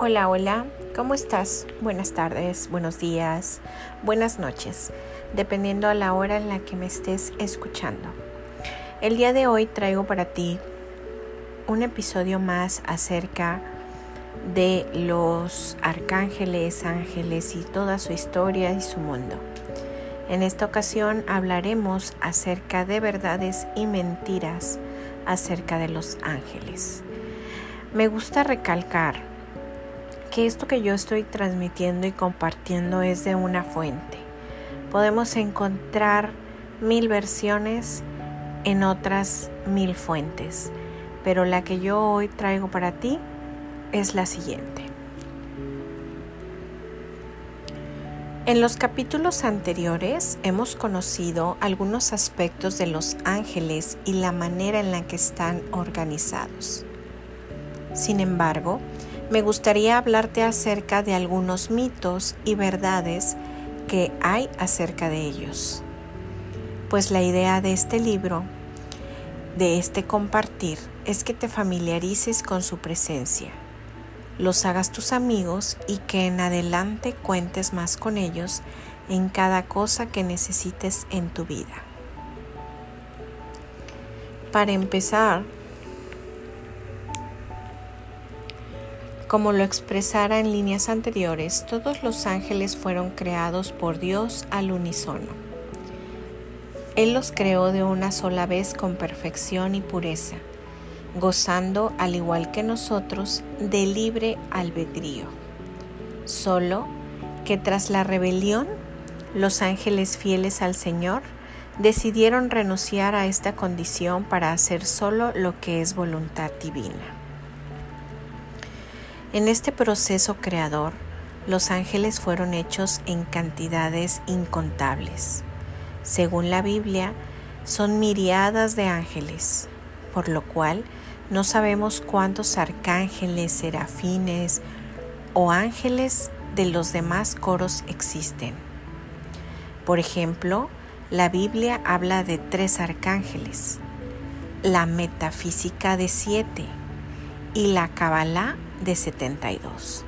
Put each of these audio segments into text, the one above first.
Hola, hola, ¿cómo estás? Buenas tardes, buenos días, buenas noches, dependiendo a la hora en la que me estés escuchando. El día de hoy traigo para ti un episodio más acerca de los arcángeles, ángeles y toda su historia y su mundo. En esta ocasión hablaremos acerca de verdades y mentiras acerca de los ángeles. Me gusta recalcar que esto que yo estoy transmitiendo y compartiendo es de una fuente. Podemos encontrar mil versiones en otras mil fuentes, pero la que yo hoy traigo para ti es la siguiente. En los capítulos anteriores hemos conocido algunos aspectos de los ángeles y la manera en la que están organizados. Sin embargo, me gustaría hablarte acerca de algunos mitos y verdades que hay acerca de ellos. Pues la idea de este libro, de este compartir, es que te familiarices con su presencia, los hagas tus amigos y que en adelante cuentes más con ellos en cada cosa que necesites en tu vida. Para empezar, Como lo expresara en líneas anteriores, todos los ángeles fueron creados por Dios al unísono. Él los creó de una sola vez con perfección y pureza, gozando, al igual que nosotros, de libre albedrío. Solo que tras la rebelión, los ángeles fieles al Señor decidieron renunciar a esta condición para hacer solo lo que es voluntad divina. En este proceso creador, los ángeles fueron hechos en cantidades incontables. Según la Biblia, son miriadas de ángeles, por lo cual no sabemos cuántos arcángeles, serafines o ángeles de los demás coros existen. Por ejemplo, la Biblia habla de tres arcángeles, la metafísica de siete y la Kabbalah de 72.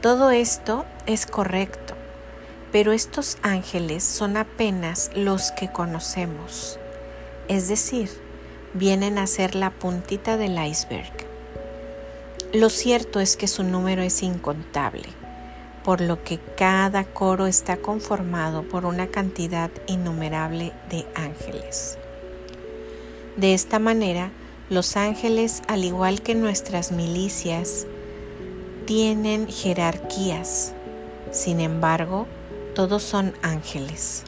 Todo esto es correcto, pero estos ángeles son apenas los que conocemos, es decir, vienen a ser la puntita del iceberg. Lo cierto es que su número es incontable, por lo que cada coro está conformado por una cantidad innumerable de ángeles. De esta manera, los ángeles, al igual que nuestras milicias, tienen jerarquías. Sin embargo, todos son ángeles.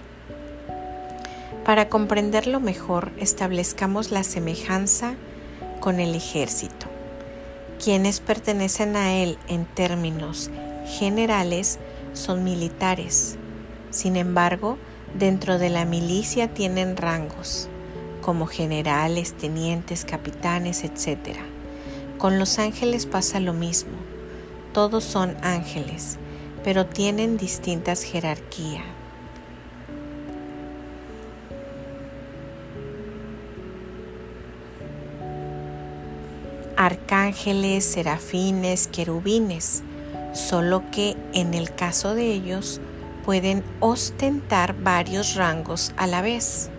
Para comprenderlo mejor, establezcamos la semejanza con el ejército. Quienes pertenecen a él en términos generales son militares. Sin embargo, dentro de la milicia tienen rangos como generales, tenientes, capitanes, etc. Con los ángeles pasa lo mismo. Todos son ángeles, pero tienen distintas jerarquías. Arcángeles, serafines, querubines, solo que en el caso de ellos pueden ostentar varios rangos a la vez.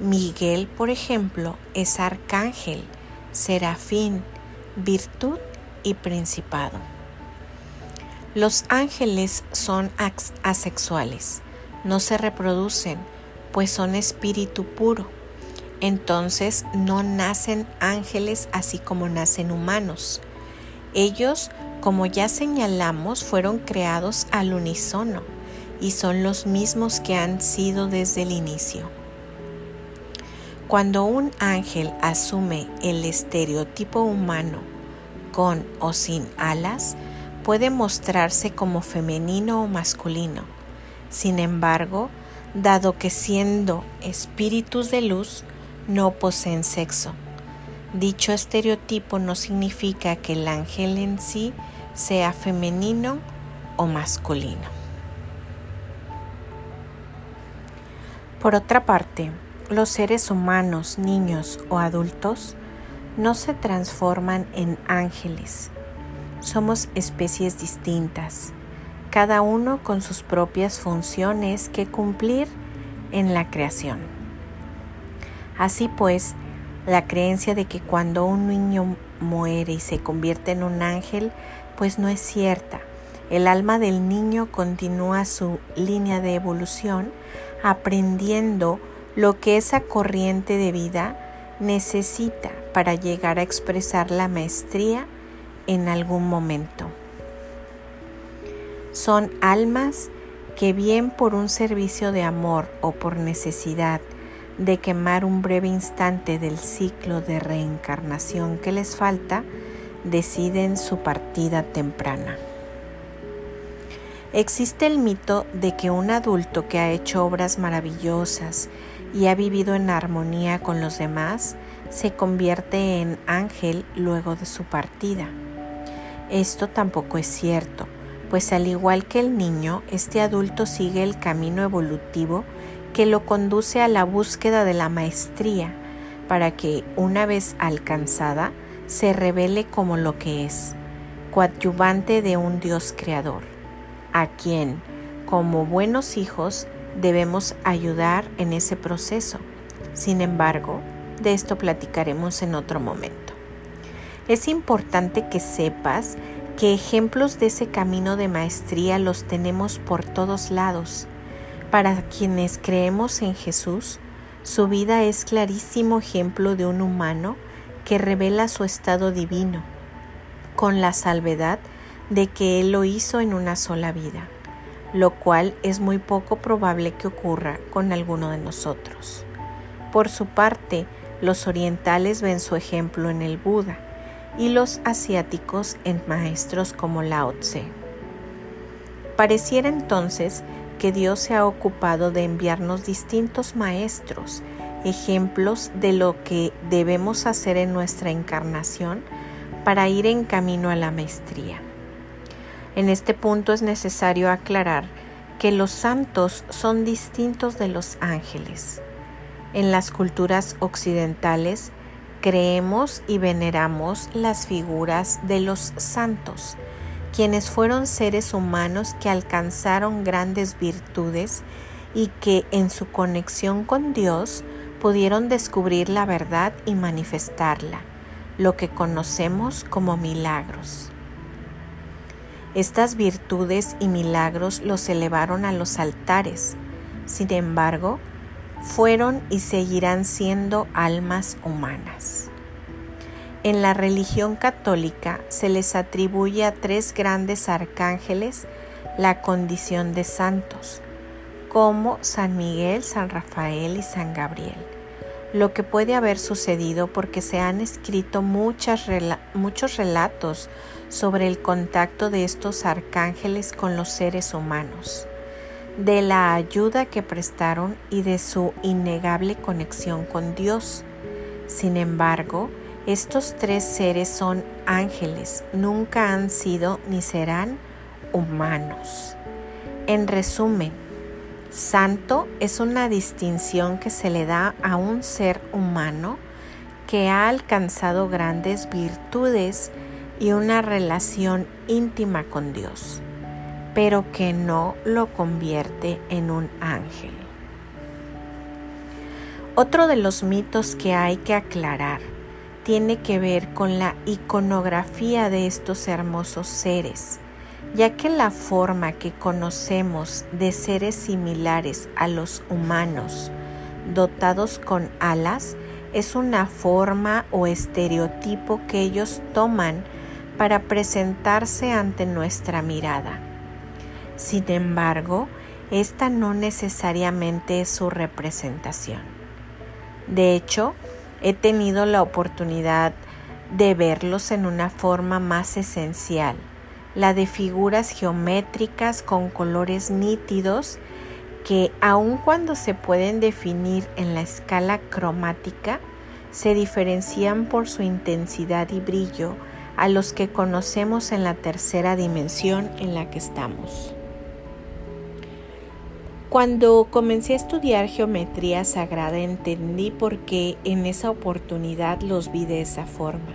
Miguel, por ejemplo, es arcángel, serafín, virtud y principado. Los ángeles son asexuales, no se reproducen, pues son espíritu puro. Entonces no nacen ángeles así como nacen humanos. Ellos, como ya señalamos, fueron creados al unísono y son los mismos que han sido desde el inicio. Cuando un ángel asume el estereotipo humano con o sin alas, puede mostrarse como femenino o masculino. Sin embargo, dado que siendo espíritus de luz, no poseen sexo. Dicho estereotipo no significa que el ángel en sí sea femenino o masculino. Por otra parte, los seres humanos, niños o adultos no se transforman en ángeles. somos especies distintas, cada uno con sus propias funciones que cumplir en la creación. Así pues, la creencia de que cuando un niño muere y se convierte en un ángel, pues no es cierta. El alma del niño continúa su línea de evolución aprendiendo lo que esa corriente de vida necesita para llegar a expresar la maestría en algún momento. Son almas que bien por un servicio de amor o por necesidad de quemar un breve instante del ciclo de reencarnación que les falta, deciden su partida temprana. Existe el mito de que un adulto que ha hecho obras maravillosas y ha vivido en armonía con los demás se convierte en ángel luego de su partida. Esto tampoco es cierto, pues al igual que el niño, este adulto sigue el camino evolutivo que lo conduce a la búsqueda de la maestría para que, una vez alcanzada, se revele como lo que es, coadyuvante de un Dios creador, a quien, como buenos hijos, debemos ayudar en ese proceso. Sin embargo, de esto platicaremos en otro momento. Es importante que sepas que ejemplos de ese camino de maestría los tenemos por todos lados. Para quienes creemos en Jesús, su vida es clarísimo ejemplo de un humano que revela su estado divino, con la salvedad de que Él lo hizo en una sola vida, lo cual es muy poco probable que ocurra con alguno de nosotros. Por su parte, los orientales ven su ejemplo en el Buda y los asiáticos en maestros como Lao Tse. Pareciera entonces que Dios se ha ocupado de enviarnos distintos maestros, ejemplos de lo que debemos hacer en nuestra encarnación para ir en camino a la maestría. En este punto es necesario aclarar que los santos son distintos de los ángeles. En las culturas occidentales creemos y veneramos las figuras de los santos, quienes fueron seres humanos que alcanzaron grandes virtudes y que en su conexión con Dios pudieron descubrir la verdad y manifestarla, lo que conocemos como milagros. Estas virtudes y milagros los elevaron a los altares. Sin embargo, fueron y seguirán siendo almas humanas. En la religión católica se les atribuye a tres grandes arcángeles la condición de santos, como San Miguel, San Rafael y San Gabriel, lo que puede haber sucedido porque se han escrito muchos relatos sobre el contacto de estos arcángeles con los seres humanos de la ayuda que prestaron y de su innegable conexión con Dios. Sin embargo, estos tres seres son ángeles, nunca han sido ni serán humanos. En resumen, santo es una distinción que se le da a un ser humano que ha alcanzado grandes virtudes y una relación íntima con Dios pero que no lo convierte en un ángel. Otro de los mitos que hay que aclarar tiene que ver con la iconografía de estos hermosos seres, ya que la forma que conocemos de seres similares a los humanos, dotados con alas, es una forma o estereotipo que ellos toman para presentarse ante nuestra mirada. Sin embargo, esta no necesariamente es su representación. De hecho, he tenido la oportunidad de verlos en una forma más esencial, la de figuras geométricas con colores nítidos que aun cuando se pueden definir en la escala cromática, se diferencian por su intensidad y brillo a los que conocemos en la tercera dimensión en la que estamos. Cuando comencé a estudiar geometría sagrada entendí por qué en esa oportunidad los vi de esa forma.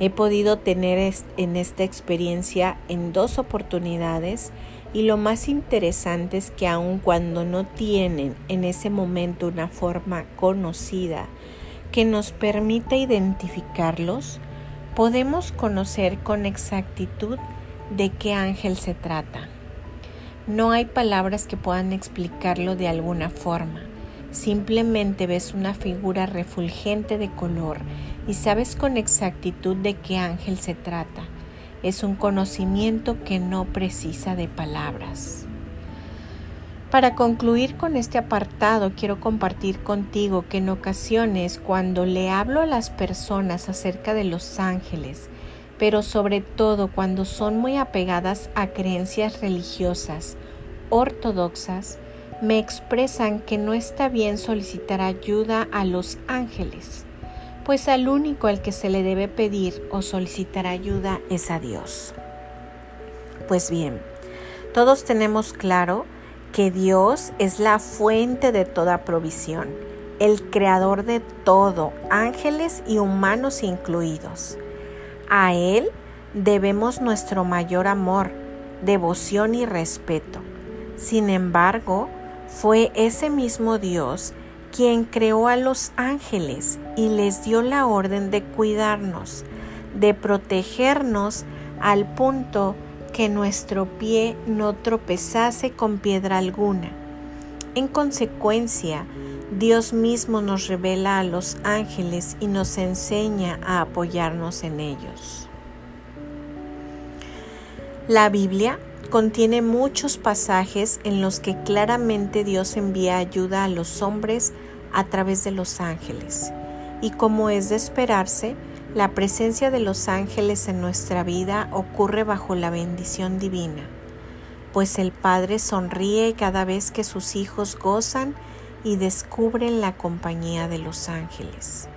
He podido tener en esta experiencia en dos oportunidades y lo más interesante es que aun cuando no tienen en ese momento una forma conocida que nos permita identificarlos, podemos conocer con exactitud de qué ángel se trata. No hay palabras que puedan explicarlo de alguna forma. Simplemente ves una figura refulgente de color y sabes con exactitud de qué ángel se trata. Es un conocimiento que no precisa de palabras. Para concluir con este apartado, quiero compartir contigo que en ocasiones cuando le hablo a las personas acerca de los ángeles, pero sobre todo cuando son muy apegadas a creencias religiosas ortodoxas, me expresan que no está bien solicitar ayuda a los ángeles, pues al único al que se le debe pedir o solicitar ayuda es a Dios. Pues bien, todos tenemos claro que Dios es la fuente de toda provisión, el creador de todo, ángeles y humanos incluidos. A Él debemos nuestro mayor amor, devoción y respeto. Sin embargo, fue ese mismo Dios quien creó a los ángeles y les dio la orden de cuidarnos, de protegernos al punto que nuestro pie no tropezase con piedra alguna. En consecuencia, Dios mismo nos revela a los ángeles y nos enseña a apoyarnos en ellos. La Biblia contiene muchos pasajes en los que claramente Dios envía ayuda a los hombres a través de los ángeles. Y como es de esperarse, la presencia de los ángeles en nuestra vida ocurre bajo la bendición divina, pues el Padre sonríe cada vez que sus hijos gozan y descubren la compañía de los ángeles.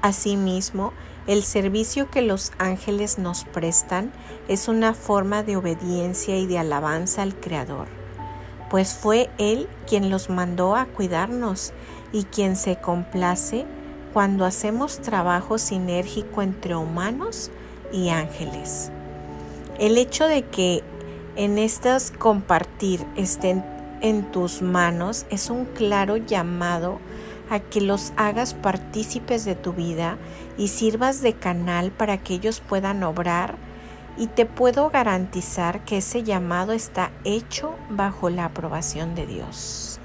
Asimismo, el servicio que los ángeles nos prestan es una forma de obediencia y de alabanza al Creador, pues fue Él quien los mandó a cuidarnos y quien se complace cuando hacemos trabajo sinérgico entre humanos y ángeles. El hecho de que en estas compartir estén en tus manos es un claro llamado a que los hagas partícipes de tu vida y sirvas de canal para que ellos puedan obrar y te puedo garantizar que ese llamado está hecho bajo la aprobación de Dios.